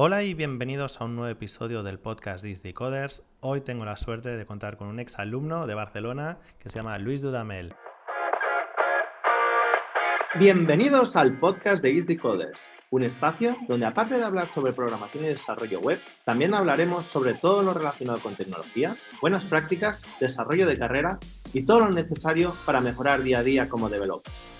Hola y bienvenidos a un nuevo episodio del podcast Disney Coders. Hoy tengo la suerte de contar con un ex alumno de Barcelona que se llama Luis Dudamel. Bienvenidos al podcast de Easy Coders, un espacio donde aparte de hablar sobre programación y desarrollo web, también hablaremos sobre todo lo relacionado con tecnología, buenas prácticas, desarrollo de carrera y todo lo necesario para mejorar día a día como developers.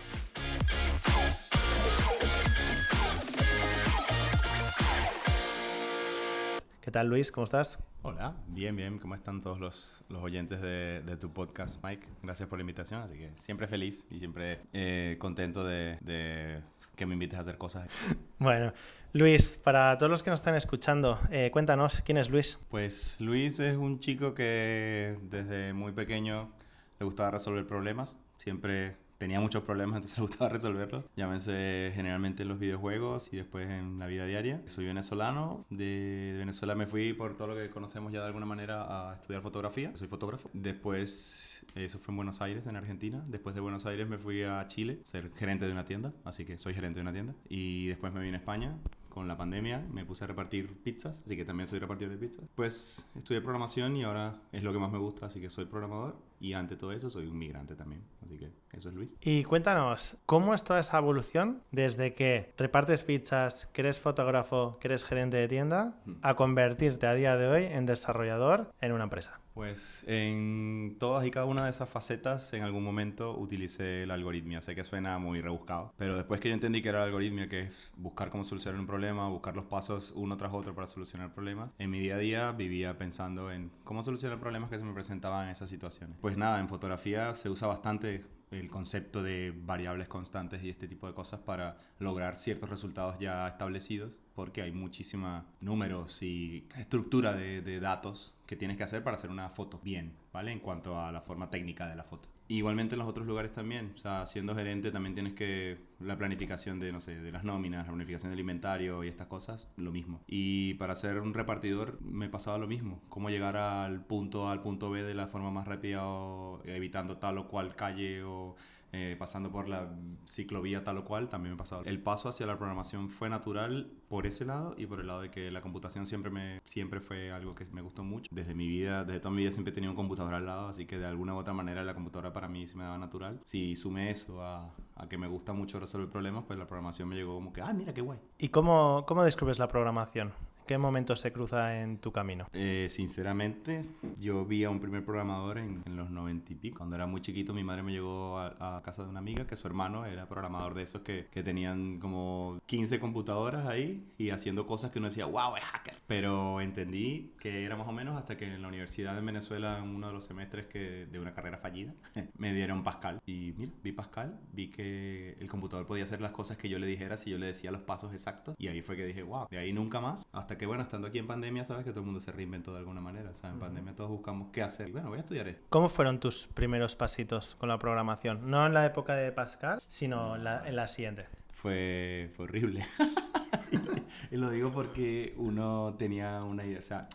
¿Qué tal Luis? ¿Cómo estás? Hola, bien, bien. ¿Cómo están todos los, los oyentes de, de, tu podcast, Mike? Gracias por la invitación. Así que siempre feliz y siempre eh, contento de, de, que me invites a hacer cosas. Bueno, Luis, para todos los que nos están escuchando, eh, cuéntanos, ¿quién es Luis? Pues Luis es un chico que desde muy pequeño le gustaba resolver problemas. Siempre tenía muchos problemas, entonces le gustaba resolverlos. Llámense generalmente en los videojuegos y después en la vida diaria. Soy venezolano, de Venezuela me fui por todo lo que conocemos ya de alguna manera a estudiar fotografía. Soy fotógrafo. Después, eso fue en Buenos Aires, en Argentina. Después de Buenos Aires me fui a Chile, ser gerente de una tienda, así que soy gerente de una tienda. Y después me vine a España, con la pandemia me puse a repartir pizzas, así que también soy repartidor de pizzas. Pues estudié programación y ahora es lo que más me gusta, así que soy programador y ante todo eso soy un migrante también. Así que eso es Luis. Y cuéntanos, ¿cómo es toda esa evolución desde que repartes pizzas, que eres fotógrafo, que eres gerente de tienda, a convertirte a día de hoy en desarrollador en una empresa? Pues en todas y cada una de esas facetas en algún momento utilicé la algoritmia. Sé que suena muy rebuscado, pero después que yo entendí que era la algoritmia, que es buscar cómo solucionar un problema, buscar los pasos uno tras otro para solucionar problemas, en mi día a día vivía pensando en cómo solucionar problemas que se me presentaban en esas situaciones. Pues nada, en fotografía se usa bastante el concepto de variables constantes y este tipo de cosas para lograr ciertos resultados ya establecidos, porque hay muchísima números y estructura de, de, datos que tienes que hacer para hacer una foto bien, ¿vale? En cuanto a la forma técnica de la foto. Igualmente en los otros lugares también, o sea, siendo gerente también tienes que la planificación de, no sé, de las nóminas, la planificación del inventario y estas cosas, lo mismo. Y para ser un repartidor me pasaba lo mismo, cómo llegar al punto A al punto B de la forma más rápida o evitando tal o cual calle o eh, pasando por la ciclovía tal o cual, también me pasaba. El paso hacia la programación fue natural por ese lado y por el lado de que la computación siempre, me, siempre fue algo que me gustó mucho. Desde mi vida, desde toda mi vida siempre he tenido un computador al lado, así que de alguna u otra manera la computadora para mí se me daba natural. Si sumé eso a, a que me gusta mucho resolver problemas, pues la programación me llegó como que, ah, mira qué guay. ¿Y cómo, cómo descubres la programación? ¿Qué momento se cruza en tu camino? Eh, sinceramente, yo vi a un primer programador en, en, los 90 y pico. Cuando era muy chiquito, mi madre me llevó a, a casa de una amiga que su hermano era programador de esos que, que, tenían como 15 computadoras ahí y haciendo cosas que uno decía, wow, es hacker. Pero entendí que era más o menos hasta que en la universidad de Venezuela, en uno de los semestres que, de una carrera fallida, me dieron Pascal. Y mira, vi Pascal, vi que el computador podía hacer las cosas que yo le dijera si yo le decía los pasos exactos. Y ahí fue que dije, wow, de ahí nunca más. Hasta que bueno, estando aquí en pandemia, sabes que todo el mundo se reinventó de alguna manera. O sea, en pandemia todos buscamos qué hacer. Y bueno, voy a estudiar esto. ¿Cómo fueron tus primeros pasitos con la programación? No en la época de Pascal, sino en la, en la siguiente. Fue, fue horrible. y lo digo porque uno tenía una idea, o sea,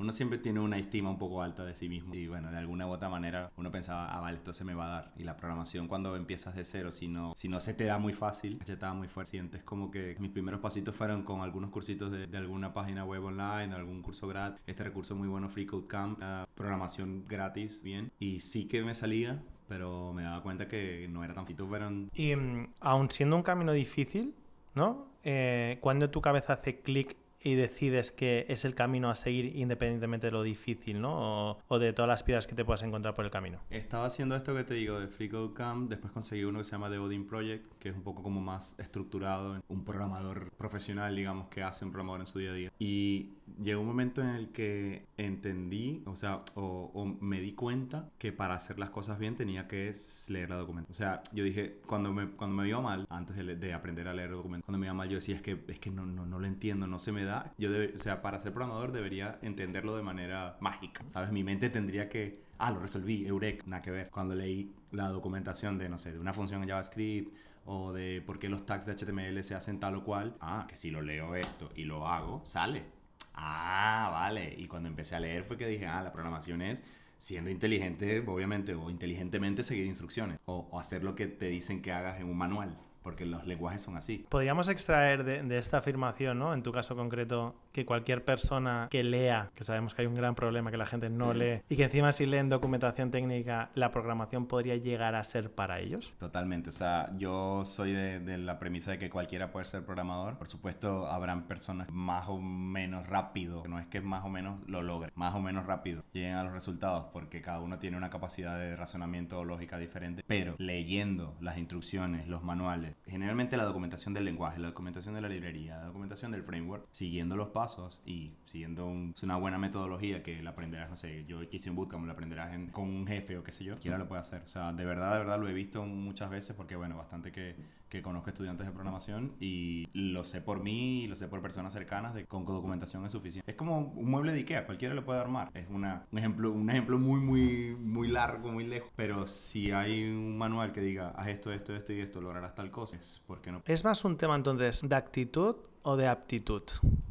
uno siempre tiene una estima un poco alta de sí mismo y bueno, de alguna u otra manera uno pensaba, ah, vale, esto se me va a dar. Y la programación cuando empiezas de cero, si no, si no se te da muy fácil, se te da muy fuerte. Sientes como que mis primeros pasitos fueron con algunos cursitos de, de alguna página web online, algún curso gratis. Este recurso muy bueno, Free Code Camp, programación gratis, bien. Y sí que me salía, pero me daba cuenta que no era tan fito. Fueron... Y um, siendo un camino difícil, ¿no? Eh, cuando tu cabeza hace clic y decides que es el camino a seguir independientemente de lo difícil, ¿no? O, o, de todas las piedras que te puedas encontrar por el camino. Estaba haciendo esto que te digo de Free Code Camp, después conseguí uno que se llama The Odin Project, que es un poco como más estructurado, un programador profesional, digamos, que hace un programador en su día a día. Y llegó un momento en el que entendí, o sea, o, o me di cuenta que para hacer las cosas bien tenía que leer la documento. O sea, yo dije, cuando me, cuando me iba mal, antes de, de aprender a leer el documento, cuando me iba mal yo decía, es que, es que no, no, no lo entiendo, no se me da yo debe, o sea, para ser programador debería entenderlo de manera mágica, ¿sabes? Mi mente tendría que, ah, lo resolví, Eurek, nada que ver. Cuando leí la documentación de, no sé, de una función en JavaScript o de por qué los tags de HTML se hacen tal o cual, ah, que si lo leo esto y lo hago, sale. Ah, vale. Y cuando empecé a leer fue que dije, ah, la programación es siendo inteligente, obviamente, o inteligentemente seguir instrucciones, o, hacer lo que te dicen que hagas en un manual. Porque los lenguajes son así. Podríamos extraer de, de, esta afirmación, ¿no? En tu caso concreto, que cualquier persona que lea, que sabemos que hay un gran problema que la gente no lee, y que encima si leen documentación técnica, la programación podría llegar a ser para ellos. Totalmente, o sea, yo soy de, de la premisa de que cualquiera puede ser programador. Por supuesto, habrán personas más o menos rápido, no es que más o menos lo logren, más o menos rápido lleguen a los resultados, porque cada uno tiene una capacidad de razonamiento o lógica diferente, pero leyendo las instrucciones, los manuales, generalmente la documentación del lenguaje, la documentación de la librería, la documentación del framework, siguiendo los pasos y siguiendo un, una buena metodología que la aprenderás, no sé, yo quise un bootcamp, la aprenderás en, con un jefe o qué sé yo, quiera lo puede hacer. O sea, de verdad, de verdad lo he visto muchas veces porque, bueno, bastante que, que conozco estudiantes de programación y lo sé por mí y lo sé por personas cercanas de con documentación es suficiente. Es como un mueble de Ikea, cualquiera lo puede armar. Es una, un, ejemplo, un ejemplo muy, muy, muy largo, muy lejos, pero si hay un manual que diga, haz esto, esto, esto y esto, lograrás tal cosa, es porque no. Es más un tema entonces de actitud o de aptitud?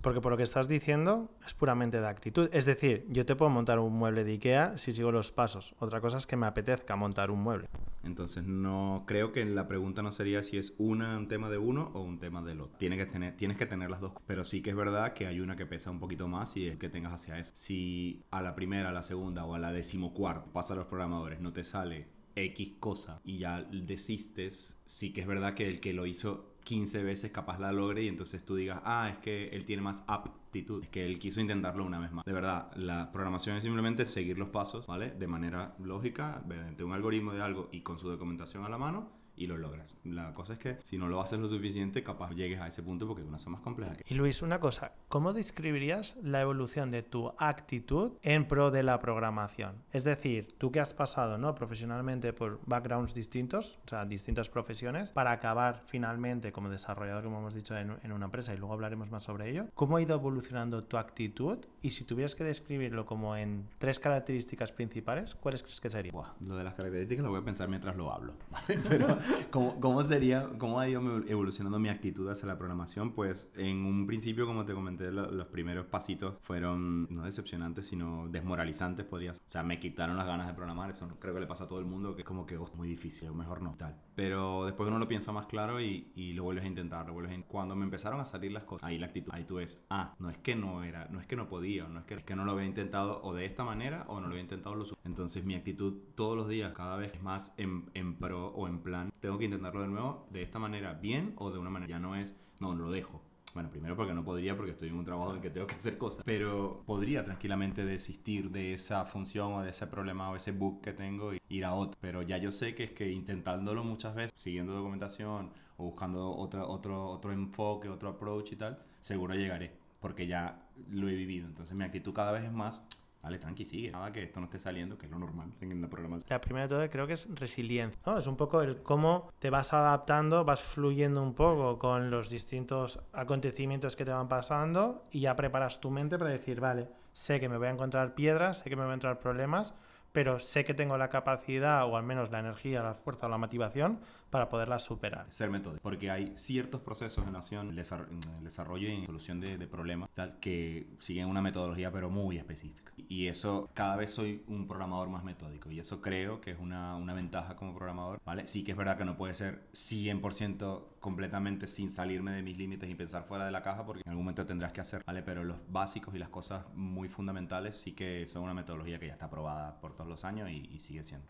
Porque por lo que estás diciendo es puramente de actitud. Es decir, yo te puedo montar un mueble de IKEA si sigo los pasos. Otra cosa es que me apetezca montar un mueble. Entonces no creo que la pregunta no sería si es una un tema de uno o un tema del otro. Tienes que tener, tienes que tener las dos. Pero sí que es verdad que hay una que pesa un poquito más y es que tengas hacia eso. Si a la primera, a la segunda o a la decimocuarta pasa a los programadores, no te sale X cosa y ya desistes, sí que es verdad que el que lo hizo 15 veces capaz la logre y entonces tú digas, ah, es que él tiene más aptitud, es que él quiso intentarlo una vez más. De verdad, la programación es simplemente seguir los pasos, ¿vale? De manera lógica, mediante un algoritmo de algo y con su documentación a la mano y lo logras. La cosa es que si no lo haces lo suficiente, capaz llegues a ese punto porque es una cosa más compleja. Y Luis, una cosa, ¿cómo describirías la evolución de tu actitud en pro de la programación? Es decir, tú que has pasado ¿no? profesionalmente por backgrounds distintos, o sea, distintas profesiones, para acabar finalmente como desarrollador, como hemos dicho, en, en una empresa, y luego hablaremos más sobre ello, ¿cómo ha ido evolucionando tu actitud? Y si tuvieras que describirlo como en tres características principales, ¿cuáles crees que serían? Buah, lo de las características lo voy a pensar mientras lo hablo. Pero ¿Cómo, ¿Cómo, sería, cómo ha ido evolucionando mi actitud hacia la programación? Pues en un principio, como te comenté, lo, los primeros pasitos fueron no decepcionantes, sino desmoralizantes, podrías. O sea, me quitaron las ganas de programar, eso creo que le pasa a todo el mundo, que es como que oh, muy difícil, mejor no, tal. Pero después uno lo piensa más claro y, y lo vuelves a intentar, lo vuelves a Cuando me empezaron a salir las cosas, ahí la actitud, ahí tú ves, ah, no es que no era, no es que no podía, no es que, es que no lo había intentado o de esta manera o no lo había intentado lo Entonces mi actitud todos los días, cada vez es más en, en pro o en plan, tengo que intentarlo de nuevo de esta manera bien o de una manera. Ya no es, no, lo dejo. Bueno, primero porque no podría porque estoy en un trabajo en el que tengo que hacer cosas. Pero podría tranquilamente desistir de esa función o de ese problema o ese bug que tengo y ir a otro. Pero ya yo sé que es que intentándolo muchas veces, siguiendo documentación o buscando otro, otro, otro enfoque, otro approach y tal, seguro llegaré. Porque ya lo he vivido. Entonces mi actitud cada vez es más Vale, tranqui, sigue. Nada que esto no esté saliendo, que es lo normal en la programación. La primera de todo creo que es resiliencia. ¿no? Es un poco el cómo te vas adaptando, vas fluyendo un poco con los distintos acontecimientos que te van pasando y ya preparas tu mente para decir, vale, sé que me voy a encontrar piedras, sé que me voy a encontrar problemas, pero sé que tengo la capacidad o al menos la energía, la fuerza o la motivación para poderla superar. Ser metódico, porque hay ciertos procesos en acción, el desarrollo y solución de, problemas, tal, que siguen una metodología pero muy específica. Y eso, cada vez soy un programador más metódico y eso creo que es una, una ventaja como programador, ¿vale? Sí que es verdad que no puede ser 100% completamente sin salirme de mis límites y pensar fuera de la caja porque en algún momento tendrás que hacer, ¿vale? Pero los básicos y las cosas muy fundamentales sí que son una metodología que ya está aprobada por todos los años y sigue siendo.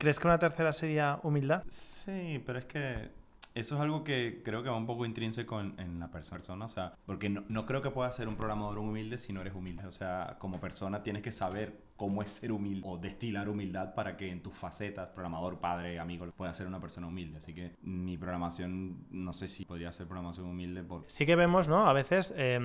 ¿Crees que una tercera sería humildad? Sí, pero es que eso es algo que creo que va un poco intrínseco en, la persona, o sea, porque no, no, creo que puedas ser un programador humilde si no eres humilde, o sea, como persona tienes que saber cómo es ser humilde o destilar humildad para que en tus facetas, programador, padre, amigo, puedas ser una persona humilde. Así que mi programación, no sé si podría ser programación humilde. Por... Sí que vemos, ¿no? A veces, eh,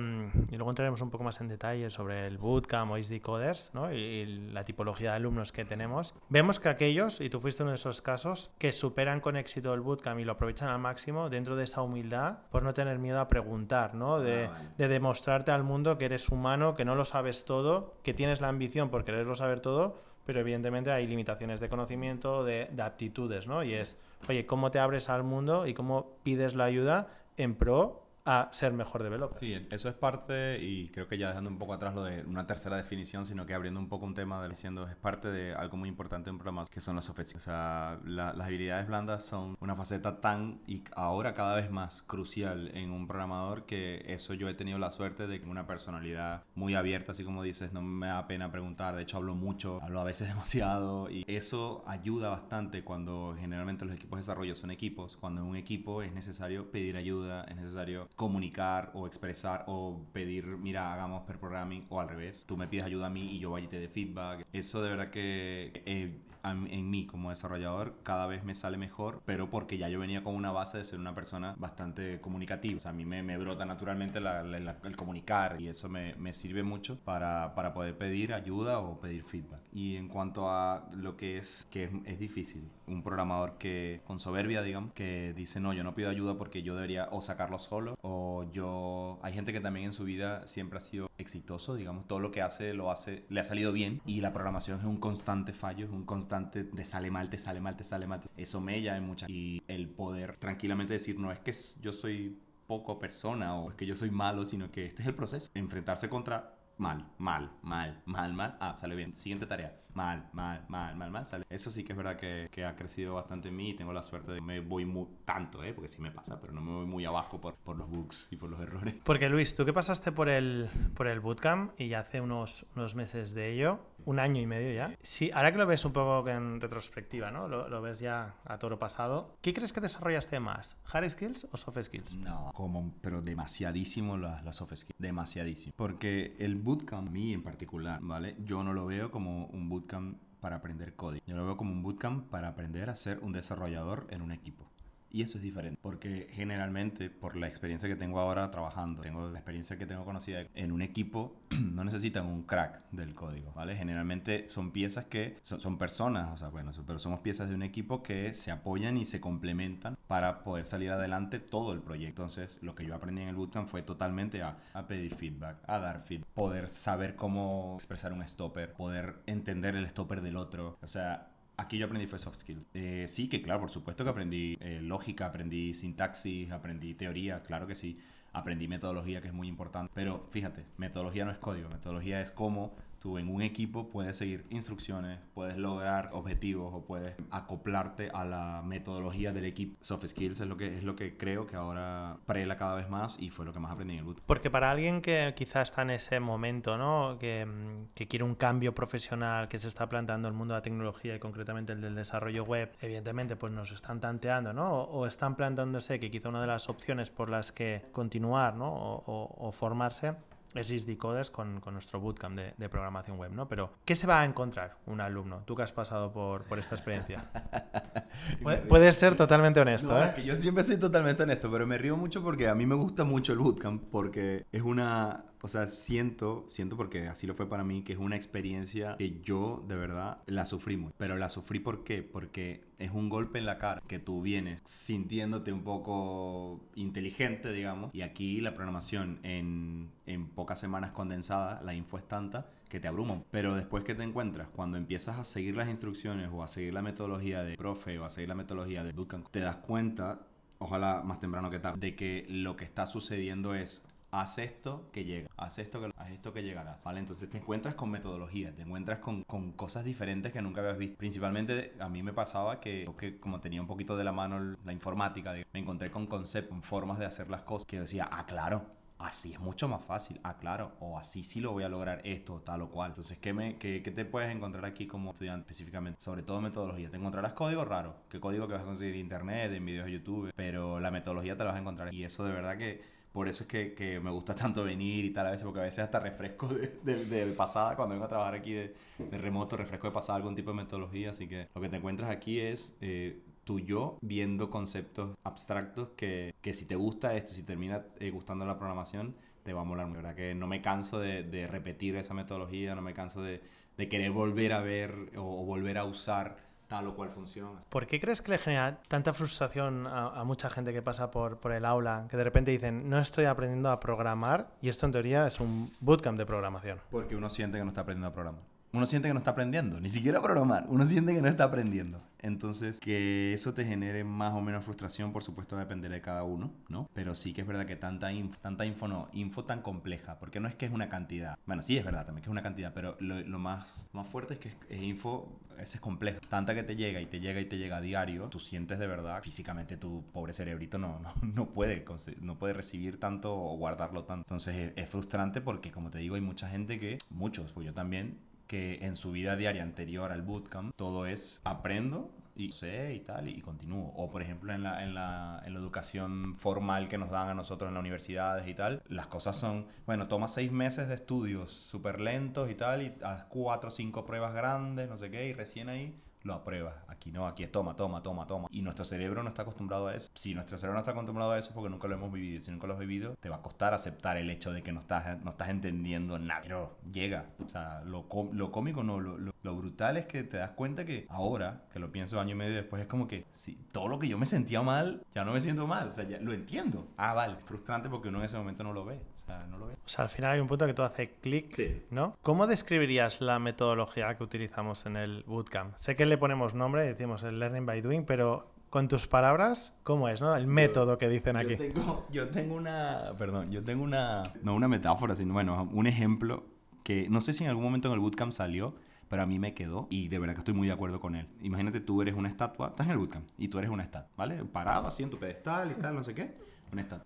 y luego entraremos un poco más en detalle sobre el bootcamp o SD Coders, ¿no? Y, y la tipología de alumnos que tenemos. Vemos que aquellos, y tú fuiste uno de esos casos, que superan con éxito el bootcamp y lo aprovechan al máximo dentro de esa humildad por no tener miedo a preguntar, ¿no? De, ah, vale. de demostrarte al mundo que eres humano, que no lo sabes todo, que tienes la ambición por querer saber todo, pero evidentemente hay limitaciones de conocimiento, de, de, aptitudes, ¿no? Y es, oye, ¿cómo te abres al mundo y cómo pides la ayuda en pro a ser mejor developer. Sí, eso es parte, y creo que ya dejando un poco atrás lo de una tercera definición, sino que abriendo un poco un tema de diciendo, es parte de algo muy importante en programas, que son las soft. O sea, la- las habilidades blandas son una faceta tan, y ahora cada vez más crucial en un programador, que eso yo he tenido la suerte de una personalidad muy abierta, así como dices, no me da pena preguntar, de hecho hablo mucho, hablo a veces demasiado, y eso ayuda bastante cuando generalmente los equipos de desarrollo son equipos, cuando en un equipo es necesario pedir ayuda, es necesario comunicar o expresar o pedir, mira, hagamos per programming o al revés, tú me pides ayuda a mí y yo vaya y te dé feedback. Eso de verdad que eh, en mí como desarrollador cada vez me sale mejor, pero porque ya yo venía con una base de ser una persona bastante comunicativa. A mí me, brota naturalmente la- el comunicar y eso me, me sirve mucho para, para poder pedir ayuda o pedir feedback. Y en cuanto a lo que es, que es, es difícil, un programador que con soberbia, digamos, que dice, no, yo no pido ayuda porque yo debería o sacarlo solo o yo... Hay gente que también en su vida siempre ha sido exitoso, digamos, todo lo que hace lo hace, le ha salido bien y la programación es un constante fallo, es un constante te sale mal, te sale mal, te sale mal. Eso me llama mucha y el poder tranquilamente decir, no es que yo soy poco persona o es que yo soy malo, sino que este es el proceso. Enfrentarse contra mal, mal, mal, mal, mal. Ah, sale bien. Siguiente tarea. Mal, mal, mal, mal, mal. Sale. Eso sí que es verdad que, que ha crecido bastante en mí y tengo la suerte de que me voy muy tanto, ¿eh? Porque sí me pasa, pero no me voy muy abajo por, por los bugs y por los errores. Porque Luis, tú que pasaste por el, por el bootcamp y ya hace unos, unos meses de ello, un año y medio ya. Sí, ahora que lo ves un poco en retrospectiva, ¿no? Lo, ves ya a toro pasado. ¿Qué crees que desarrollaste más? ¿Hard skills o soft skills? No, como, pero demasiadísimo las, las soft skills. Demasiadísimo. Porque el bootcamp, a mí en particular, ¿vale? Yo no lo veo como un bootcamp para aprender código. Yo lo veo como un bootcamp para aprender a ser un desarrollador en un equipo. Y eso es diferente, porque generalmente, por la experiencia que tengo ahora trabajando, tengo la experiencia que tengo conocida en un equipo, no necesitan un crack del código, ¿vale? Generalmente son piezas que son, son personas, o sea, bueno, pero somos piezas de un equipo que se apoyan y se complementan para poder salir adelante todo el proyecto. Entonces, lo que yo aprendí en el bootcamp fue totalmente a, a pedir feedback, a dar feedback, poder saber cómo expresar un stopper, poder entender el stopper del otro, o sea, Aquí yo aprendí fue soft skills. Eh, sí, que claro, por supuesto que aprendí eh, lógica, aprendí sintaxis, aprendí teoría, claro que sí. Aprendí metodología, que es muy importante. Pero fíjate, metodología no es código, metodología es cómo tú en un equipo puedes seguir instrucciones, puedes lograr objetivos o puedes acoplarte a la metodología del equipo. Soft skills es lo que, es lo que creo que ahora prela cada vez más y fue lo que más aprendí en el boot. Porque para alguien que quizá está en ese momento, ¿no? Que, mm, que quiere un cambio profesional, que se está planteando el mundo de la tecnología y concretamente el del desarrollo web, evidentemente pues nos están tanteando, ¿no? O, están planteándose que quizá una de las opciones por las que continuar, ¿no? O formarse es Is Decoders con, con nuestro bootcamp de, de programación web, ¿no? Pero, ¿qué se va a encontrar un alumno? Tú que has pasado por, por esta experiencia. Puede- Puedes ser totalmente honesto, No, ¿eh? que yo siempre soy totalmente honesto, pero me río mucho porque a mí me gusta mucho el bootcamp porque es una, o sea, siento, siento porque así lo fue para mí, que es una experiencia que yo de verdad la sufrí mucho. Pero la sufrí ¿por qué? Porque es un golpe en la cara que tú vienes sintiéndote un poco inteligente, digamos, y aquí la programación en, en pocas semanas condensadas, la info es tanta que te abruman. Pero después que te encuentras, cuando empiezas a seguir las instrucciones o a seguir la metodología de profe o a seguir la metodología de bootcamp, te das cuenta, ojalá más temprano que tarde, de que lo que está sucediendo es haz esto que llega, haz esto que, haz esto que llegarás, ¿vale? Entonces te encuentras con metodología, te encuentras con, con cosas diferentes que nunca habías visto. Principalmente a mí me pasaba que, que como tenía un poquito de la mano la informática, de- me encontré con conceptos, con formas de hacer las cosas que yo decía, ah, claro, así es mucho más fácil, ah, claro, o así sí lo voy a lograr esto, tal o cual. Entonces, ¿qué, me, qué, qué te puedes encontrar aquí como estudiante específicamente? Sobre todo metodología. Te encontrarás código raro, qué código que vas a conseguir en internet, en videos de YouTube, pero la metodología te la vas a encontrar. Y eso de verdad que por eso es que, que me gusta tanto venir y tal a veces, porque a veces hasta refresco de, de- pasada, cuando vengo a trabajar aquí de, remoto, refresco de pasada algún tipo de metodología. Así que lo que te encuentras aquí es eh, tu yo viendo conceptos abstractos que, que si te gusta esto, si termina eh, gustando la programación, te va a molar. La verdad que no me canso de, de repetir esa metodología, no me canso de, de querer volver a ver o volver a usar tal o cual función. ¿Por qué crees que le genera tanta frustración a, a mucha gente que pasa por, por el aula, que de repente dicen, no estoy aprendiendo a programar, y esto en teoría es un bootcamp de programación? Porque uno siente que no está aprendiendo a programar. Uno siente que no está aprendiendo, ni siquiera a programar. Uno siente que no está aprendiendo. Entonces, que eso te genere más o menos frustración, por supuesto, va a depender de cada uno, ¿no? Pero sí que es verdad que tanta info, tanta info no, info tan compleja, porque no es que es una cantidad. Bueno, sí es verdad también que es una cantidad, pero lo, más, más fuerte es que es, info, ese es complejo. Tanta que te llega y te llega y te llega a diario, tú sientes de verdad, físicamente tu pobre cerebrito no, no, no, puede, no puede recibir tanto o guardarlo tanto. Entonces es, es frustrante porque, como te digo, hay mucha gente que, muchos, pues yo también, que en su vida diaria anterior al bootcamp todo es aprendo y sé y tal y continúo. O por ejemplo en la, en, la, en la educación formal que nos dan a nosotros en las universidades y tal, las cosas son, bueno, toma seis meses de estudios súper lentos y tal y haz cuatro o cinco pruebas grandes, no sé qué, y recién ahí lo apruebas. Aquí no, aquí es toma, toma, toma, toma. Y nuestro cerebro no está acostumbrado a eso. Si nuestro cerebro no está acostumbrado a eso porque nunca lo hemos vivido. Si nunca lo has vivido, te va a costar aceptar el hecho de que no estás, no estás entendiendo nada. Pero llega. O sea, lo, lo cómico no, lo, lo, lo, brutal es que te das cuenta que ahora, que lo pienso año y medio después, es como que si todo lo que yo me sentía mal, ya no me siento mal. O sea, ya lo entiendo. Ah, vale. Frustrante porque uno en ese momento no lo ve. O sea, no lo ve. O sea, al final hay un punto que tú haces clic, sí. ¿no? ¿Cómo describirías la metodología que utilizamos en el bootcamp? Sé que le ponemos nombre, decimos el learning by doing, pero con tus palabras, ¿cómo es, no? El método yo, que dicen aquí. Yo tengo, yo tengo una, perdón, yo tengo una, no una metáfora, sino, bueno, un ejemplo que no sé si en algún momento en el bootcamp salió, pero a mí me quedó y de verdad que estoy muy de acuerdo con él. Imagínate, tú eres una estatua, estás en el bootcamp y tú eres una estatua, ¿vale? Parado así en tu pedestal y tal, no sé qué.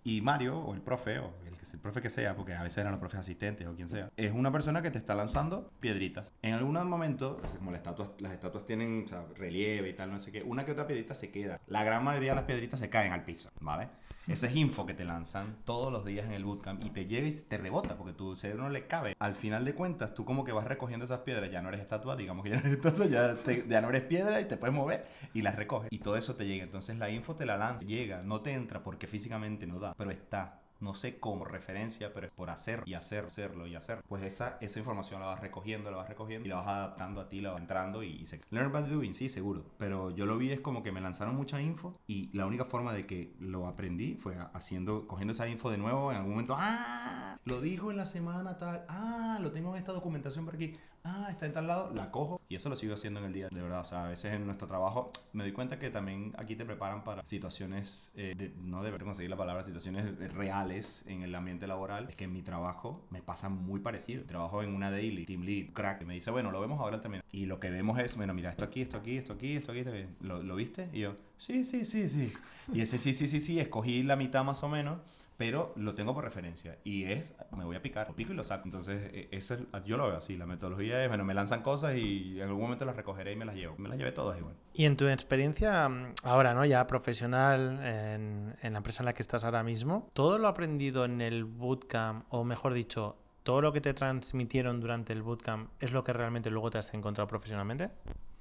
Y Mario, o el profe, o el, profe que sea, porque a veces eran los profes asistentes o quien sea, es una persona que te está lanzando piedritas. En algún momento, como las estatuas, las estatuas tienen relieve y tal, no sé qué, una que otra piedrita se queda. La gran mayoría de las piedritas se caen al piso, ¿vale? Ese es info que te lanzan todos los días en el bootcamp y te lleva y te rebota porque tu cerebro no le cabe. Al final de cuentas, tú como que vas recogiendo esas piedras, ya no eres estatua, digamos que ya no eres estatua, ya, te, ya no eres piedra y te puedes mover y las recoges. Y todo eso te llega. Entonces la info te la lanza, llega, no te entra porque físicamente no da, pero está no sé cómo referencia, pero por hacer y hacer, hacerlo y hacer. Pues esa, esa información la vas recogiendo, la vas recogiendo y la vas adaptando a ti, la vas entrando y, y se... Learn by doing, sí, seguro. Pero yo lo vi es como que me lanzaron mucha info y la única forma de que lo aprendí fue haciendo, cogiendo esa info de nuevo en algún momento. ¡Ah! Lo dijo en la semana tal. ¡Ah! Lo tengo en esta documentación por aquí. Ah, está en tal lado, la cojo y eso lo sigo haciendo en el día, de verdad. O sea, a veces en nuestro trabajo me doy cuenta que también aquí te preparan para situaciones, eh, de, no deber conseguir la palabra, situaciones reales en el ambiente laboral. Es que en mi trabajo me pasa muy parecido. Trabajo en una daily, team lead, crack, y me dice, bueno, lo vemos ahora también. Y lo que vemos es, bueno, mira, esto aquí, esto aquí, esto aquí, esto aquí, esto aquí. ¿Lo, ¿Lo viste? Y yo, sí, sí, sí, sí. Y ese sí, sí, sí, sí, escogí la mitad más o menos pero lo tengo por referencia y es, me voy a picar, lo pico y lo saco. Entonces, eso es, yo lo veo así, la metodología es, bueno, me lanzan cosas y en algún momento las recogeré y me las llevo. Me las llevé todas igual. Y en tu experiencia ahora, ¿no? Ya profesional en, en la empresa en la que estás ahora mismo, todo lo aprendido en el bootcamp, o mejor dicho, todo lo que te transmitieron durante el bootcamp, ¿es lo que realmente luego te has encontrado profesionalmente?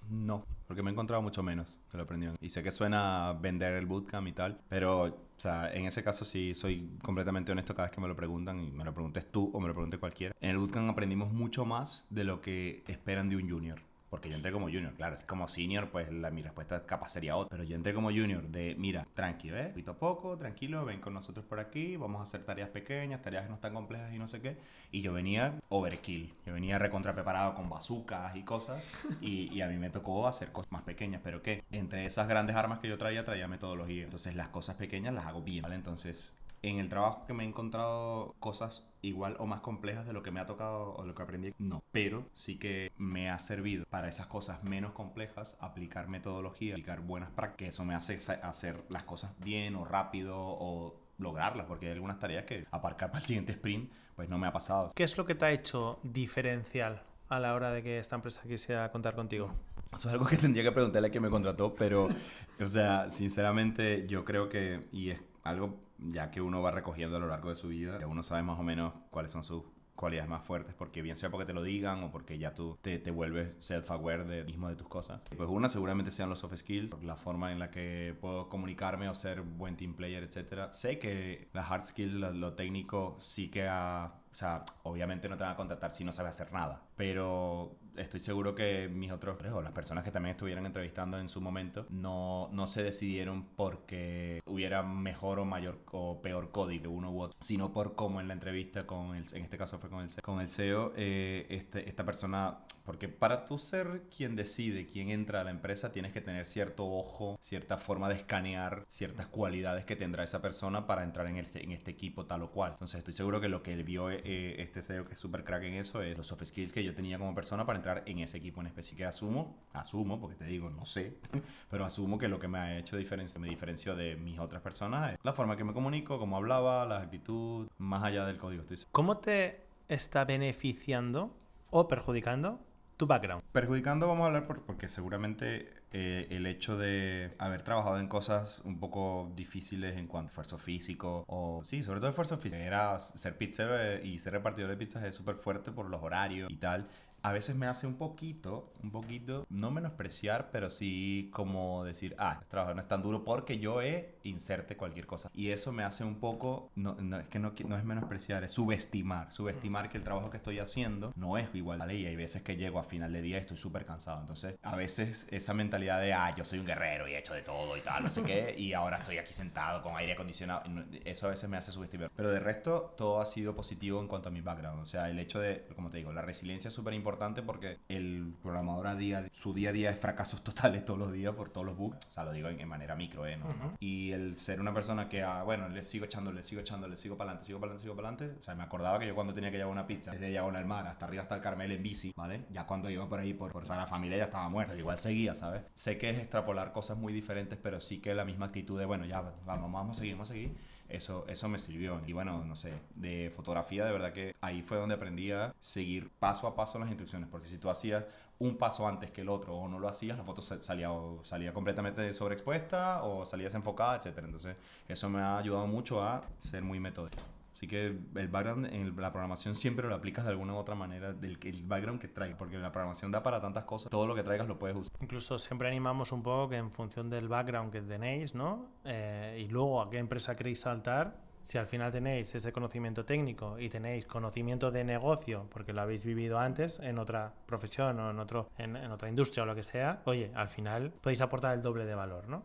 No, porque me he encontrado mucho menos de lo aprendido. Y sé que suena vender el bootcamp y tal, pero, o sea, en ese caso sí soy completamente honesto cada vez que me lo preguntan, y me lo preguntes tú o me lo pregunte cualquiera. En el bootcamp aprendimos mucho más de lo que esperan de un junior. Porque yo entré como junior, claro. Como senior, pues la, mi respuesta capaz sería otra. Pero yo entré como junior de, mira, tranquilo, ¿eh? Poquito a poco, tranquilo, ven con nosotros por aquí, vamos a hacer tareas pequeñas, tareas no están complejas y no sé qué. Y yo venía overkill. Yo venía recontra preparado con bazucas y cosas. Y, y a mí me tocó hacer cosas más pequeñas. Pero que entre esas grandes armas que yo traía, traía metodología. Entonces las cosas pequeñas las hago bien, ¿vale? Entonces en el trabajo que me he encontrado cosas igual o más complejas de lo que me ha tocado o lo que aprendí, no. Pero sí que me ha servido para esas cosas menos complejas aplicar metodología, aplicar buenas prácticas. Eso me hace hacer las cosas bien o rápido o lograrlas, porque hay algunas tareas que aparcar para el siguiente sprint, pues no me ha pasado. ¿Qué es lo que te ha hecho diferencial a la hora de que esta empresa quisiera contar contigo? Eso es algo que tendría que preguntarle a quien me contrató, pero, o sea, sinceramente yo creo que, y es algo ya que uno va recogiendo a lo largo de su vida, ya uno sabe más o menos cuáles son sus cualidades más fuertes, porque bien sea porque te lo digan o porque ya tú te, te vuelves self-aware de mismo de tus cosas. Pues una seguramente sean los soft skills, la forma en la que puedo comunicarme o ser buen team player, etc. Sé que las hard skills, lo, lo técnico, sí que ha o sea, obviamente no te van a contratar si no sabes hacer nada, pero estoy seguro que mis otros, o las personas que también estuvieran entrevistando en su momento, no, no se decidieron porque hubiera mejor o mayor o peor código uno u otro, sino por cómo en la entrevista con el, en este caso fue con el, con el CEO, eh, este, esta persona, porque para tú ser quien decide quién entra a la empresa, tienes que tener cierto ojo, cierta forma de escanear ciertas cualidades que tendrá esa persona para entrar en este, en este equipo tal o cual. Entonces estoy seguro que lo que él vio eh, este CEO que es súper crack en eso es los soft skills que yo tenía como persona para entrar en ese equipo en específico. Que asumo, asumo, porque te digo, no sé, pero asumo que lo que me ha hecho diferencia, me diferenció de mis otras personas es la forma que me comunico, cómo hablaba, la actitud, más allá del código. Estoy ¿Cómo te está beneficiando o perjudicando tu background? Perjudicando vamos a hablar por, porque seguramente eh, el hecho de haber trabajado en cosas un poco difíciles en cuanto a esfuerzo físico o sí, sobre todo esfuerzo físico. Era ser pizzero eh, y ser repartidor de pizzas es súper fuerte por los horarios y tal a veces me hace un poquito, un poquito, no menospreciar, pero sí como decir, ah, este trabajo no es tan duro porque yo he inserte cualquier cosa. Y eso me hace un poco, no, es que no, no es menospreciar, es subestimar, subestimar que el trabajo que estoy haciendo no es igual, ¿vale? Y hay veces que llego a final de día y estoy súper cansado. Entonces, a veces esa mentalidad de, ah, yo soy un guerrero y he hecho de todo y tal, no sé qué, y ahora estoy aquí sentado con aire acondicionado, eso a veces me hace subestimar. Pero de resto, todo ha sido positivo en cuanto a mi background. O sea, el hecho de, como te digo, la resiliencia es súper importante importante porque el programador a día, su día a día es fracasos totales todos los días por todos los bugs. O sea, lo digo en, manera micro, ¿eh? Y el ser una persona que, ah, bueno, le sigo echando, le sigo echando, le sigo para adelante, sigo para adelante, sigo para adelante. O sea, me acordaba que yo cuando tenía que llevar una pizza desde Diagonal Mar hasta arriba hasta el Carmel en bici, ¿vale? Ya cuando iba por ahí por, por la Familia ya estaba muerto, igual seguía, ¿sabes? Sé que es extrapolar cosas muy diferentes, pero sí que la misma actitud de, bueno, ya, vamos, vamos a seguir, vamos a seguir eso, eso me sirvió. Y bueno, no sé, de fotografía, de verdad que ahí fue donde aprendí a seguir paso a paso las instrucciones, porque si tú hacías un paso antes que el otro o no lo hacías, la foto salía, salía completamente sobreexpuesta o salía desenfocada, etc. Entonces, eso me ha ayudado mucho a ser muy metódico. Así que el background en la programación siempre lo aplicas de alguna u otra manera, del el background que traigas, porque la programación da para tantas cosas, todo lo que traigas lo puedes usar. Incluso siempre animamos un poco que en función del background que tenéis, ¿no? Eh, y luego a qué empresa queréis saltar, si al final tenéis ese conocimiento técnico y tenéis conocimiento de negocio, porque lo habéis vivido antes en otra profesión o en, otro, en, otra industria o lo que sea, oye, al final podéis aportar el doble de valor, ¿no?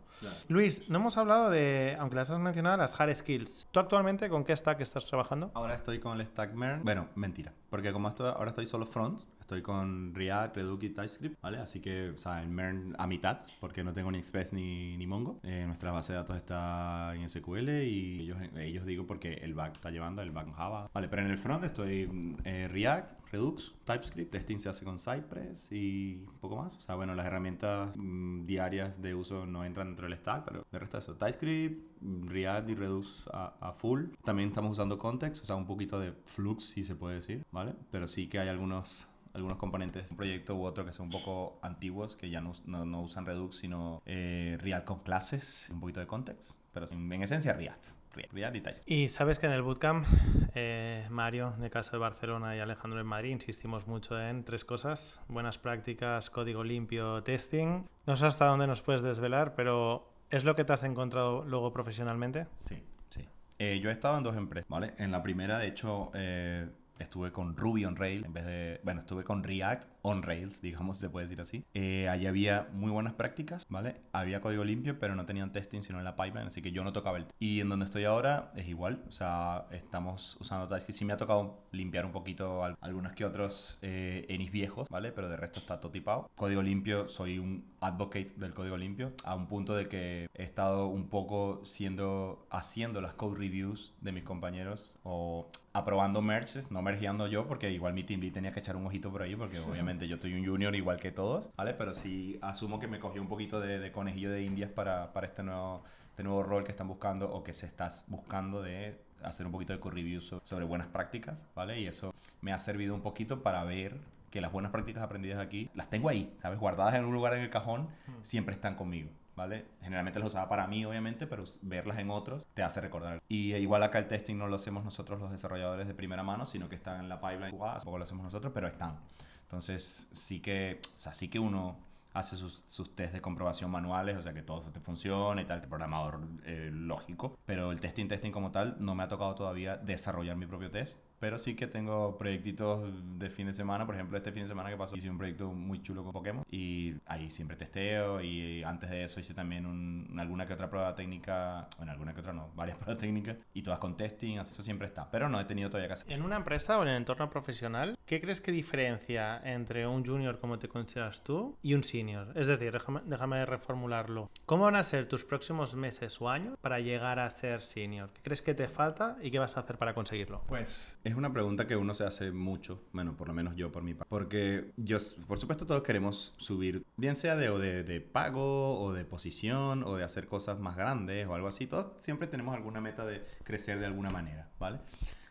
Luis, no hemos hablado de, aunque las has mencionado, las hard skills. ¿Tú actualmente con qué stack estás trabajando? Ahora estoy con el stack MERN. Bueno, mentira, porque como estoy, ahora estoy solo front, Estoy con React, Redux y TypeScript, ¿vale? Así que, o sea, el MERN a mitad, porque no tengo ni Express ni, ni Mongo. Eh, nuestra base de datos está en SQL y ellos, ellos digo porque el back está llevando el back Java. Vale, pero en el front estoy eh, React, Redux, TypeScript, testing se hace con Cypress y un poco más. O sea, bueno, las herramientas mm, diarias de uso no entran dentro del stack, pero de resto eso, TypeScript, React y Redux a, a, full. También estamos usando Context, o sea, un poquito de Flux, si se puede decir, ¿vale? Pero sí que hay algunos algunos componentes de un proyecto u otro que son un poco antiguos, que ya no, no, usan Redux, sino eh, React con clases, un poquito de context, pero en, esencia React. React, y TypeScript. Y sabes que en el bootcamp, eh, Mario, de caso de Barcelona y Alejandro en Madrid, insistimos mucho en tres cosas: buenas prácticas, código limpio, testing. No sé hasta dónde nos puedes desvelar, pero ¿es lo que te has encontrado luego profesionalmente? Sí, sí. Eh, yo he estado en dos empresas, ¿vale? En la primera, de hecho, eh, estuve con Ruby on Rails en vez de, bueno, estuve con React on Rails, digamos, se puede decir así. Eh, allí había muy buenas prácticas, ¿vale? Había código limpio, pero no tenían testing sino en la pipeline, así que yo no tocaba el... Y en donde estoy ahora es igual, o sea, estamos usando TypeScript. Sí me ha tocado limpiar un poquito algunos que otros eh, enis viejos, ¿vale? Pero de resto está todo tipado. Código limpio, soy un advocate del código limpio, a un punto de que he estado un poco siendo, haciendo las code reviews de mis compañeros o aprobando merges, no mergeando yo, porque igual mi team lead tenía que echar un ojito por ahí, porque obviamente yo estoy un junior igual que todos, ¿vale? Pero sí asumo que me cogió un poquito de, conejillo de indias para, para este, nuevo, este nuevo rol que están buscando o que se estás buscando de hacer un poquito de co-review sobre buenas prácticas, ¿vale? Y eso me ha servido un poquito para ver que las buenas prácticas aprendidas aquí las tengo ahí, ¿sabes? Guardadas en un lugar en el cajón, siempre están conmigo. ¿Vale? Generalmente las usaba para mí, obviamente, pero verlas en otros te hace recordar. Y eh, igual acá el testing no lo hacemos nosotros los desarrolladores de primera mano, sino que están en la pipeline, tampoco lo hacemos nosotros, pero están. Entonces, sí que, o sea, sí que uno hace sus, sus test de comprobación manuales, o sea que todo funcione y tal, el programador eh, lógico, pero el testing, testing como tal, no me ha tocado todavía desarrollar mi propio test, pero sí que tengo proyectitos de fin de semana. Por ejemplo, este fin de semana que pasó hice un proyecto muy chulo con Pokémon y ahí siempre testeo y antes de eso hice también un, alguna que otra prueba técnica, bueno, alguna que otra no, varias pruebas técnicas y todas con testing, eso siempre está, pero no he tenido todavía hacer. En una empresa o en el entorno profesional, ¿qué crees que diferencia entre un junior como te consideras tú y un senior? Es decir, déjame, déjame reformularlo. ¿Cómo van a ser tus próximos meses o años para llegar a ser senior? ¿Qué crees que te falta y qué vas a hacer para conseguirlo? Pues es una pregunta que uno se hace mucho, bueno, por lo menos yo por mi parte, porque yo, por supuesto todos queremos subir, bien sea de, de, de pago o de posición o de hacer cosas más grandes o algo así, todos siempre tenemos alguna meta de crecer de alguna manera, ¿vale?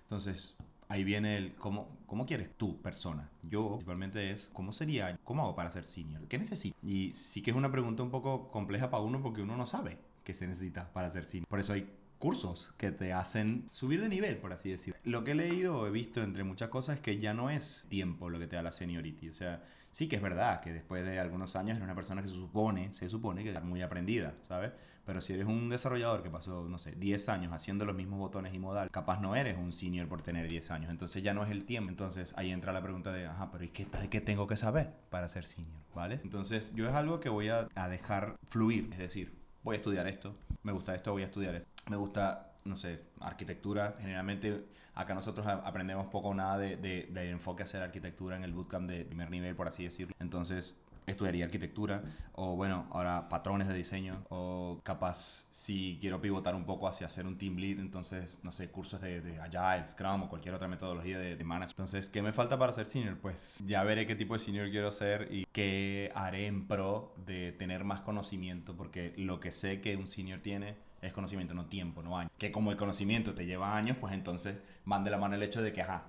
Entonces, ahí viene el cómo, cómo quieres tú, persona. Yo, principalmente, es cómo sería, cómo hago para ser senior, qué necesito. Y sí que es una pregunta un poco compleja para uno porque uno no sabe qué se necesita para ser senior. Por eso hay cursos que te hacen subir de nivel, por así decirlo. Lo que he leído o he visto entre muchas cosas es que ya no es tiempo lo que te da la seniority. O sea, sí que es verdad que después de algunos años eres una persona que se supone, se supone que es muy aprendida, ¿sabes? Pero si eres un desarrollador que pasó, no sé, 10 años haciendo los mismos botones y modal, capaz no eres un senior por tener 10 años. Entonces ya no es el tiempo. Entonces ahí entra la pregunta de, ajá, pero ¿y qué, qué tengo que saber para ser senior? ¿Vale? Entonces yo es algo que voy a, a dejar fluir. Es decir, voy a estudiar esto, me gusta esto, voy a estudiar esto. Me gusta, no sé, arquitectura. Generalmente acá nosotros aprendemos poco o nada de, de, de enfoque a hacer arquitectura en el bootcamp de primer nivel, por así decirlo. Entonces estudiaría arquitectura o bueno, ahora patrones de diseño o capaz si quiero pivotar un poco hacia hacer un team lead, entonces no sé, cursos de, Agile, Scrum o cualquier otra metodología de, de management. Entonces, ¿qué me falta para ser senior? Pues ya veré qué tipo de senior quiero ser y qué haré en pro de tener más conocimiento porque lo que sé que un senior tiene es conocimiento, no tiempo, no años. Que como el conocimiento te lleva años, pues entonces van de la mano el hecho de que, ajá,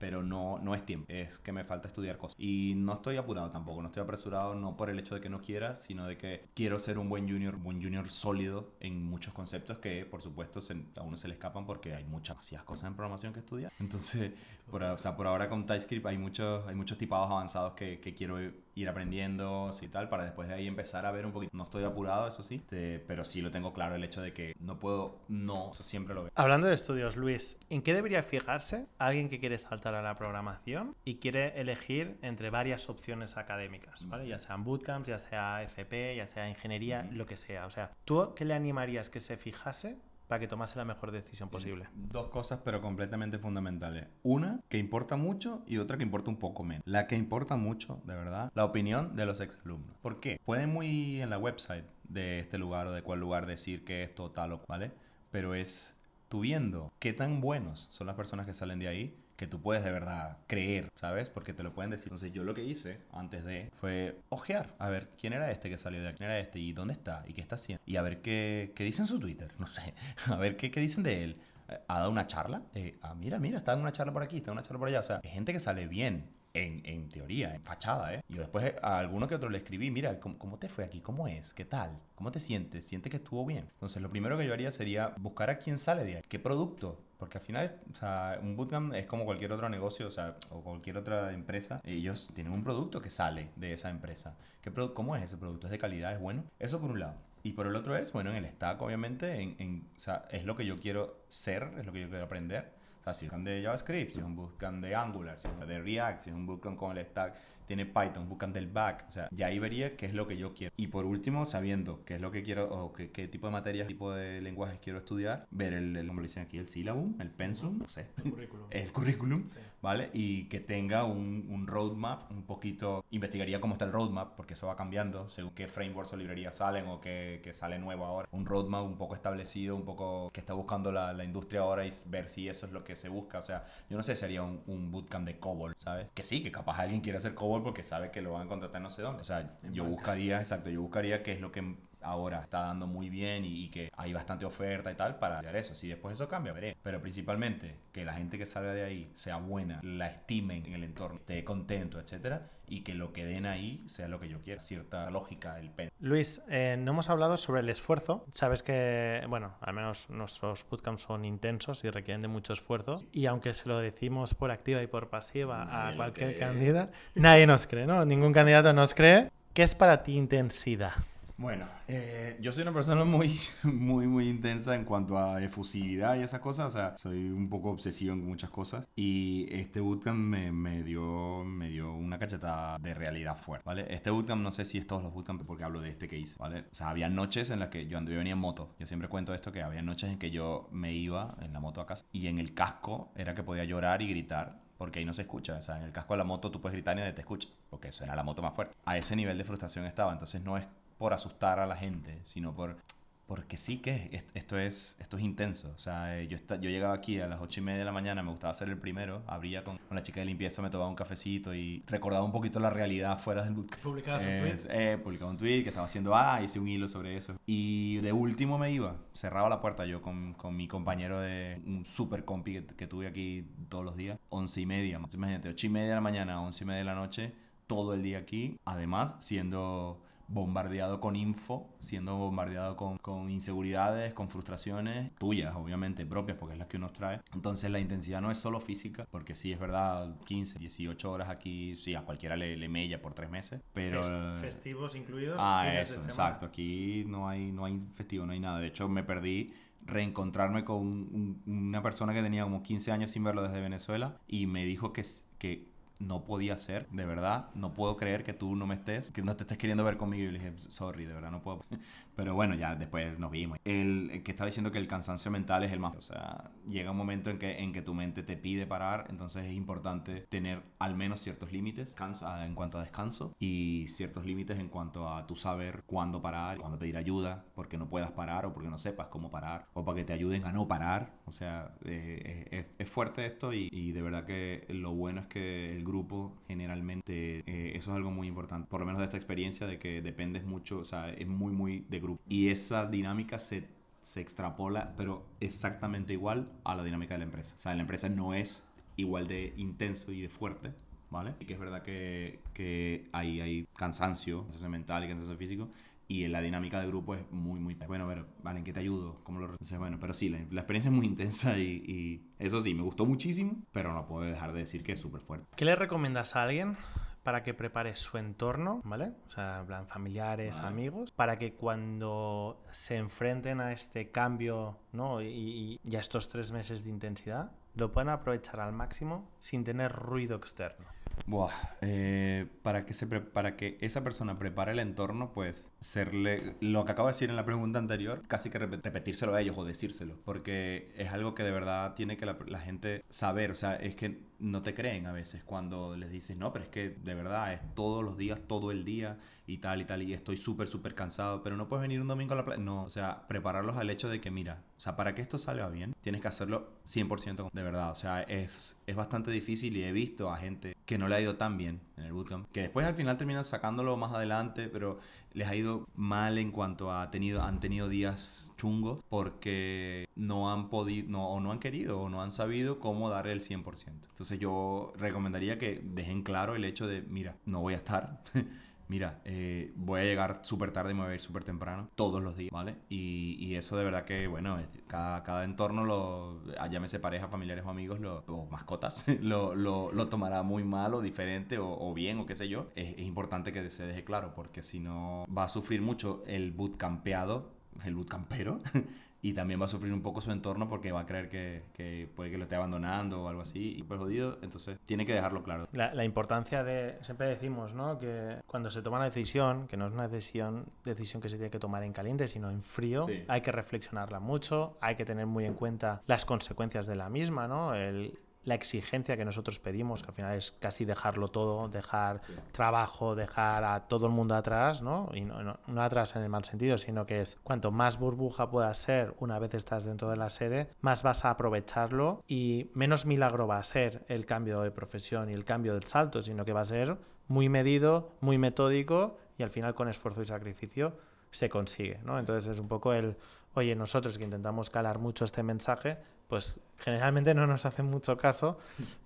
pero no, no es tiempo, es que me falta estudiar cosas. Y no estoy apurado tampoco, no estoy apresurado no por el hecho de que no quiera, sino de que quiero ser un buen junior, un buen junior sólido en muchos conceptos que por supuesto a uno se le escapan porque hay muchas cosas en programación que estudiar. Entonces, por, o sea, por ahora con TypeScript hay muchos, hay muchos tipados avanzados que, que quiero ir aprendiendo y tal para después de ahí empezar a ver un poquito. No estoy apurado, eso sí, este, pero sí lo tengo claro el hecho de que no puedo, no, eso siempre lo veo. Hablando de estudios, Luis, ¿en qué debería fijarse alguien que quiere saltar a la programación y quiere elegir entre varias opciones académicas, ¿vale? Ya sean bootcamps, ya sea FP, ya sea ingeniería, lo que sea. O sea, ¿tú qué le animarías que se fijase para que tomase la mejor decisión posible? Dos cosas, pero completamente fundamentales. Una que importa mucho y otra que importa un poco menos. La que importa mucho, de verdad, la opinión de los exalumnos. ¿Por qué? Pueden muy en la website de este lugar o de cual lugar decir que esto tal o cual, ¿vale? Pero es tú viendo qué tan buenos son las personas que salen de ahí que tú puedes de verdad creer, ¿sabes? Porque te lo pueden decir. Entonces yo lo que hice antes de fue ojear, a ver quién era este que salió de aquí, quién era este y dónde está y qué está haciendo. Y a ver qué, qué dice en su Twitter, no sé, a ver qué, qué dicen de él. ¿Ha dado una charla? Eh, ah, mira, mira, está en una charla por aquí, está en una charla por allá. O sea, hay gente que sale bien, en, en, teoría, en fachada, ¿eh? Y después a alguno que otro le escribí, mira, ¿cómo, ¿cómo, te fue aquí? ¿Cómo es? ¿Qué tal? ¿Cómo te sientes? ¿Sientes que estuvo bien? Entonces, lo primero que yo haría sería buscar a quién sale de ahí, qué producto. Porque al final, o sea, un bootcamp es como cualquier otro negocio, o sea, o cualquier otra empresa. Ellos tienen un producto que sale de esa empresa. ¿Qué ¿Cómo es ese producto? ¿Es de calidad? ¿Es bueno? Eso por un lado. Y por el otro es, bueno, en el stack, obviamente, en, en, o sea, es lo que yo quiero ser, es lo que yo quiero aprender. O sea, si buscan de JavaScript, si es un buscan de Angular, si es de React, si es un buscan con el stack, tiene Python, buscan del back. O sea, ya ahí vería qué es lo que yo quiero. Y por último, sabiendo qué es lo que quiero o qué, qué tipo de materias, tipo de lenguajes quiero estudiar, ver el, el como le dicen aquí, el syllabum, el pensum, no sé. El currículum. el currículum, sí. ¿vale? Y que tenga un, un, roadmap un poquito. Investigaría cómo está el roadmap, porque eso va cambiando según qué frameworks o librerías salen o qué, qué sale nuevo ahora. Un roadmap un poco establecido, un poco que está buscando la, la, industria ahora y ver si eso es lo que se busca. O sea, yo no sé si haría un, un bootcamp de COBOL, ¿sabes? Que sí, que capaz alguien quiere hacer COBOL porque sabe que lo van a contratar no sé dónde. O sea, en yo banca. buscaría, exacto, yo buscaría qué es lo que ahora está dando muy bien y, y, que hay bastante oferta y tal para hacer eso. Si después eso cambia, veré. Pero principalmente que la gente que salga de ahí sea buena, la estimen en el entorno, esté contento, etcétera, y que lo que den ahí sea lo que yo quiera. Cierta lógica del pen. Luis, eh, no hemos hablado sobre el esfuerzo. Sabes que, bueno, al menos nuestros bootcamps son intensos y requieren de mucho esfuerzo. Y aunque se lo decimos por activa y por pasiva nadie a cualquier candidato, nadie nos cree, ¿no? Ningún candidato nos cree. ¿Qué es para ti intensidad? Bueno, eh, yo soy una persona muy, muy, muy intensa en cuanto a efusividad y esas cosas. O sea, soy un poco obsesivo en muchas cosas. Y este bootcamp me, me, dio, me dio una cachetada de realidad fuerte, ¿vale? Este bootcamp, no sé si es todos los bootcamps porque hablo de este que hice, ¿vale? O sea, había noches en las que yo, yo venía en moto. Yo siempre cuento esto, que había noches en que yo me iba en la moto a casa y en el casco era que podía llorar y gritar porque ahí no se escucha. O sea, en el casco de la moto tú puedes gritar y nadie te escucha, porque suena la moto más fuerte. A ese nivel de frustración estaba. Entonces no es por asustar a la gente, sino por porque sí que esto es, esto es intenso. O sea, eh, yo, yo llegaba aquí a las 8 y media de la mañana, me gustaba ser el primero, abría con, con la chica de limpieza, me tomaba un cafecito y recordaba un poquito la realidad fuera del bootcamp. ¿Publicabas un tweet? Eh, publicaba un tweet que estaba haciendo, ah, hice un hilo sobre eso. Y de último me iba, cerraba la puerta yo con, con mi compañero de un super compi que, que, tuve aquí todos los días, 11 y media. Imagínate, 8 y media de la mañana, 11 y media de la noche, todo el día aquí, además siendo bombardeado con info, siendo bombardeado con, con, inseguridades, con frustraciones tuyas, obviamente, propias, porque es las que uno trae. Entonces la intensidad no es solo física, porque sí es verdad, 15, 18 horas aquí, sí, a cualquiera le, le mella por tres meses, pero... festivos incluidos. Ah, eso, exacto. Aquí no hay, no hay festivo, no hay nada. De hecho, me perdí reencontrarme con una persona que tenía como 15 años sin verlo desde Venezuela y me dijo que, que no podía ser, de verdad, no puedo creer que tú no me estés, que no te estés queriendo ver conmigo. Y le dije, sorry, de verdad no puedo. Pero bueno, ya después nos vimos. El, que estaba diciendo que el cansancio mental es el más... O sea, llega un momento en que, en que tu mente te pide parar, entonces es importante tener al menos ciertos límites en cuanto a descanso y ciertos límites en cuanto a tu saber cuándo parar, cuándo pedir ayuda, porque no puedas parar o porque no sepas cómo parar, o para que te ayuden a no parar. O sea, eh, es, es, fuerte esto y, y de verdad que lo bueno es que el grupo generalmente, eh, eso es algo muy importante, por lo menos de esta experiencia de que dependes mucho, o sea, es muy, muy de grupo. Y esa dinámica se, se extrapola, pero exactamente igual a la dinámica de la empresa. O sea, la empresa no es igual de intenso y de fuerte, ¿vale? Y que es verdad que, que hay, hay cansancio, cansancio mental y cansancio físico, y la dinámica de grupo es muy, muy... Bueno, ver, vale, ¿en qué te ayudo? ¿Cómo lo Entonces, bueno, pero sí, la, la, experiencia es muy intensa y, y, eso sí, me gustó muchísimo, pero no puedo dejar de decir que es súper fuerte. ¿Qué le recomiendas a alguien para que prepare su entorno, ¿vale? O sea, en plan familiares, vale. amigos, para que cuando se enfrenten a este cambio, ¿no? Y, y a estos tres meses de intensidad, lo puedan aprovechar al máximo sin tener ruido externo. Buah, eh, para, que se para que esa persona prepare el entorno, pues serle lo que acabo de decir en la pregunta anterior, casi que rep repetírselo a ellos o decírselo, porque es algo que de verdad tiene que la, la, gente saber, o sea, es que no te creen a veces cuando les dices, no, pero es que de verdad es todos los días, todo el día y tal y tal, y estoy súper, súper cansado, pero no puedes venir un domingo a la playa. No, o sea, prepararlos al hecho de que, mira, o sea, para que esto salga bien, tienes que hacerlo 100% de verdad. O sea, es, es bastante difícil y he visto a gente que no le ha ido tan bien en el bootcamp, que después al final terminan sacándolo más adelante, pero les ha ido mal en cuanto a tenido, han tenido días chungos porque no han podido, no, o no han querido, o no han sabido cómo dar el 100%. Entonces yo recomendaría que dejen claro el hecho de, mira, no voy a estar. mira, eh, voy a llegar súper tarde y me voy a ir súper temprano, todos los días, ¿vale? Y, y, eso de verdad que, bueno, cada, cada entorno, lo, llámese pareja, familiares o amigos, lo, o mascotas, lo, lo, lo, tomará muy mal o diferente o, o bien o qué sé yo. Es, es, importante que se deje claro porque si no va a sufrir mucho el bootcampeado, el bootcampero. y también va a sufrir un poco su entorno porque va a creer que, que, puede que lo esté abandonando o algo así y pues jodido, entonces tiene que dejarlo claro. La, la, importancia de, siempre decimos, ¿no? Que cuando se toma una decisión, que no es una decisión, decisión que se tiene que tomar en caliente, sino en frío, sí. hay que reflexionarla mucho, hay que tener muy en cuenta las consecuencias de la misma, ¿no? El, la exigencia que nosotros pedimos, que al final es casi dejarlo todo, dejar sí. trabajo, dejar a todo el mundo atrás, ¿no? Y no, no, no, atrás en el mal sentido, sino que es cuanto más burbuja puedas ser una vez estás dentro de la sede, más vas a aprovecharlo y menos milagro va a ser el cambio de profesión y el cambio del salto, sino que va a ser muy medido, muy metódico y al final con esfuerzo y sacrificio se consigue, ¿no? Entonces es un poco el, oye, nosotros que intentamos calar mucho este mensaje, pues generalmente no nos hacen mucho caso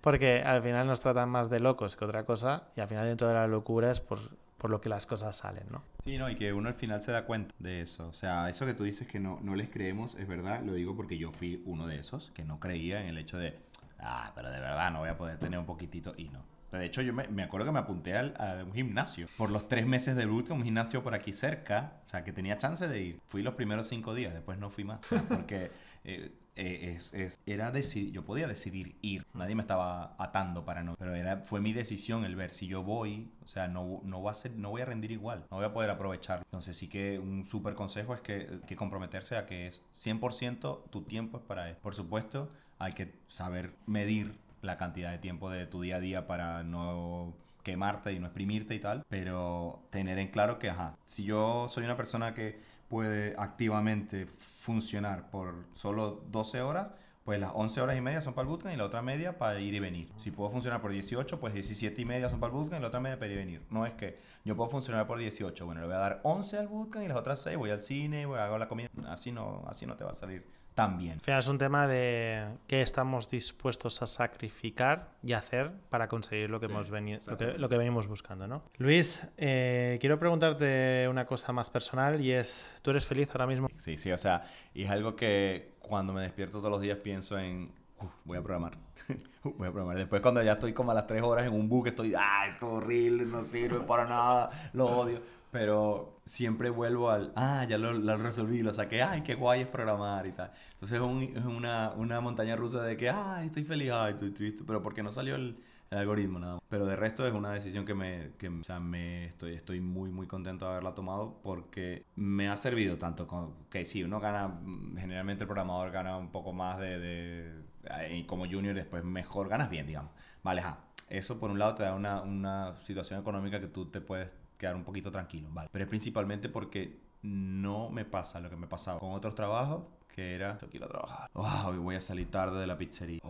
porque al final nos tratan más de locos que otra cosa y al final dentro de la locura es por, por lo que las cosas salen, ¿no? Sí, no, y que uno al final se da cuenta de eso. O sea, eso que tú dices que no, no les creemos, es verdad, lo digo porque yo fui uno de esos que no creía en el hecho de, ah, pero de verdad no voy a poder tener un poquitito y no. De hecho, yo me, me acuerdo que me apunté al, a un gimnasio por los tres meses de bootcamp, un gimnasio por aquí cerca, o sea, que tenía chance de ir. Fui los primeros cinco días, después no fui más, porque eh, eh, es, es- era decidir, yo podía decidir ir, nadie me estaba atando para no, pero era, fue mi decisión el ver si yo voy, o sea, no, no, va a ser, no voy a rendir igual, no voy a poder aprovechar. Entonces sí que un súper consejo es que, que comprometerse a que es 100% tu tiempo es para él. Por supuesto, hay que saber medir la cantidad de tiempo de tu día a día para no quemarte y no exprimirte y tal, pero tener en claro que, ajá, si yo soy una persona que puede activamente funcionar por solo 12 horas, pues las 11 horas y media son para el bootcamp y la otra media para ir y venir. Si puedo funcionar por 18, pues 17 y media son para el bootcamp y la otra media para ir y venir. No es que yo puedo funcionar por 18, bueno, le voy a dar 11 al bootcamp y las otras 6 voy al cine, voy a hacer la comida. Así no, así no te va a salir tan bien. Al final es un tema de qué estamos dispuestos a sacrificar y hacer para conseguir lo que, Sí, hemos venido, lo, que, lo que venimos buscando, ¿no? Luis, eh, quiero preguntarte una cosa más personal y es, ¿tú eres feliz ahora mismo? Sí, sí, o sea, y es algo que cuando me despierto todos los días pienso en, "Uf, voy a programar, voy a programar. Después cuando ya estoy como a las 3 horas en un bug, estoy, ah, esto es horrible, no sirve para nada, lo odio. Pero siempre vuelvo al, ah, ya lo, lo resolví, lo saqué, ay, qué guay es programar y tal. Entonces es, un- es una, una montaña rusa de que, ay, estoy feliz, ay, estoy triste, pero porque no salió el, el algoritmo nada más. Pero de resto es una decisión que me, que, o sea, me estoy, estoy muy, muy contento de haberla tomado porque me ha servido tanto con, que sí, uno gana, generalmente el programador gana un poco más de, de como junior después mejor, ganas bien, digamos. Vale, ajá. Eso por un lado te da una, una situación económica que tú te puedes un poquito tranquilo, ¿vale? Pero es principalmente porque no me pasa lo que me pasaba con otros trabajos que era, tengo que ir a trabajar. Voy a salir tarde de la pizzería.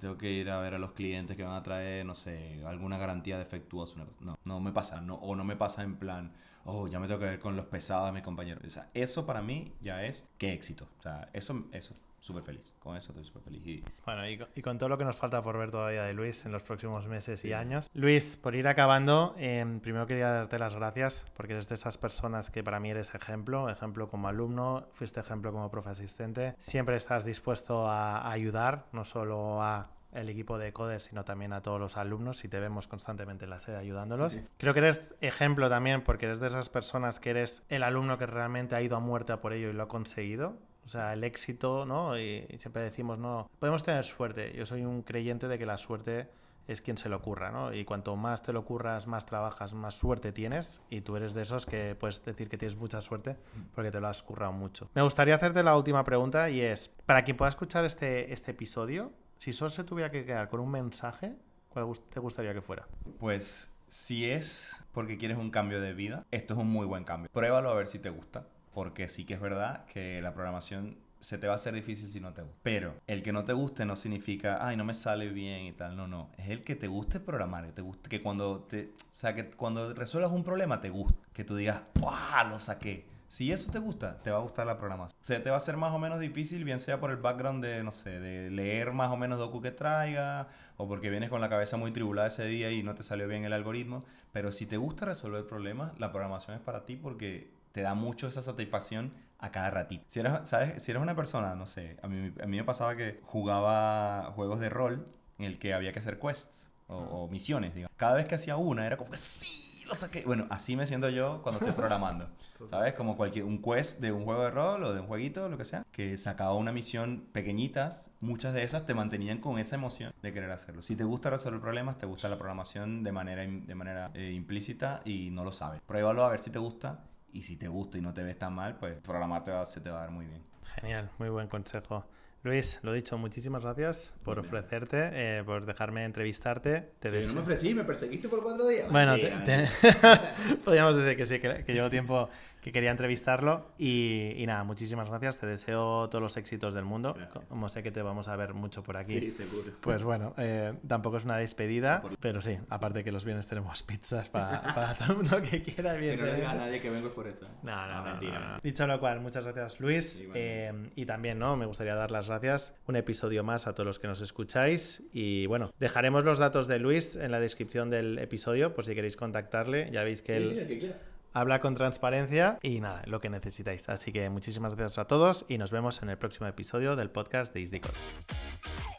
Tengo que ir a ver a los clientes que van a traer, no sé, alguna garantía defectuosa. No, no me pasa. No, o no me pasa en plan, oh, ya me tengo que ver con los pesados de mis compañeros. O sea, eso para mí ya es qué éxito. O sea, eso, eso súper feliz. Con eso estoy súper feliz. Y Bueno, y con, y con todo lo que nos falta por ver todavía de Luis en los próximos meses y años. Luis, por ir acabando, em, primero quería darte las gracias porque eres de esas personas que para mí eres ejemplo, ejemplo como alumno, fuiste ejemplo como profe asistente. Siempre estás dispuesto a, a ayudar, no solo a el equipo de coders, sino también a todos los alumnos y te vemos constantemente en la sede ayudándolos. Sí. Creo que eres ejemplo también porque eres de esas personas que eres el alumno que realmente ha ido a muerte a por ello y lo ha conseguido. O sea, el éxito, ¿no? Y, siempre decimos, no, podemos tener suerte. Yo soy un creyente de que la suerte es quien se lo ocurra, ¿no? Y cuanto más te lo ocurras, más trabajas, más suerte tienes. Y tú eres de esos que puedes decir que tienes mucha suerte porque te lo has currado mucho. Me gustaría hacerte la última pregunta y es, para quien pueda escuchar este, este episodio, si solo se tuviera que quedar con un mensaje, ¿cuál te gustaría que fuera? Pues si es porque quieres un cambio de vida, esto es un muy buen cambio. Pruébalo a ver si te gusta, porque sí que es verdad que la programación se te va a hacer difícil si no te gusta. Pero el que no te guste no significa, ay, no me sale bien y tal. No, no. Es el que te guste programar, que te guste, que cuando te, o sea, que cuando resuelvas un problema te guste, que tú digas, ¡wow! Lo saqué. Si eso te gusta, te va a gustar la programación. Se te va a hacer más o menos difícil, bien sea por el background de, no sé, de leer más o menos docu que traiga, o porque vienes con la cabeza muy tribulada ese día y no te salió bien el algoritmo. Pero si te gusta resolver problemas, la programación es para ti porque te da mucho esa satisfacción a cada ratito. Si eres, ¿sabes? Si eres una persona, no sé, a mí, a mí me pasaba que jugaba juegos de rol en el que había que hacer quests o, o misiones, digamos. Cada vez que hacía una era como que sí, lo saqué. Bueno, así me siento yo cuando estoy programando. ¿Sabes? Como cualquier un quest de un juego de rol o de un jueguito, lo que sea, que sacaba una misión pequeñitas, muchas de esas te mantenían con esa emoción de querer hacerlo. Si te gusta resolver problemas, te gusta la programación de manera, de manera eh, implícita y no lo sabes. Pruébalo a ver si te gusta y si te gusta y no te ves tan mal, pues programar te va- se te va a dar muy bien. Genial, muy buen consejo. Luis, lo dicho, muchísimas gracias por bien. ofrecerte, eh, por dejarme entrevistarte. Te no me ofrecí, me perseguiste por cuatro días. Bueno, te- te- podríamos decir que sí, que, que llevo tiempo que quería entrevistarlo. Y, y nada, muchísimas gracias. Te deseo todos los éxitos del mundo. Gracias. Como sé que te vamos a ver mucho por aquí. Sí, seguro. Pues bueno, eh, tampoco es una despedida, pero sí, aparte que los viernes tenemos pizzas para, para todo el mundo que quiera, Que no diga a nadie que vengo por eso. No, no, No, no, mentira, no. Dicho lo cual, muchas gracias Luis. Igualmente. Eh, y también, ¿no? Me gustaría dar las gracias un episodio más a todos los que nos escucháis. Y bueno, dejaremos los datos de Luis en la descripción del episodio por si queréis contactarle. Ya veis que Sí, él sí, el que quiera. habla con transparencia y nada, lo que necesitáis. Así que muchísimas gracias a todos y nos vemos en el próximo episodio del podcast de Easy Code.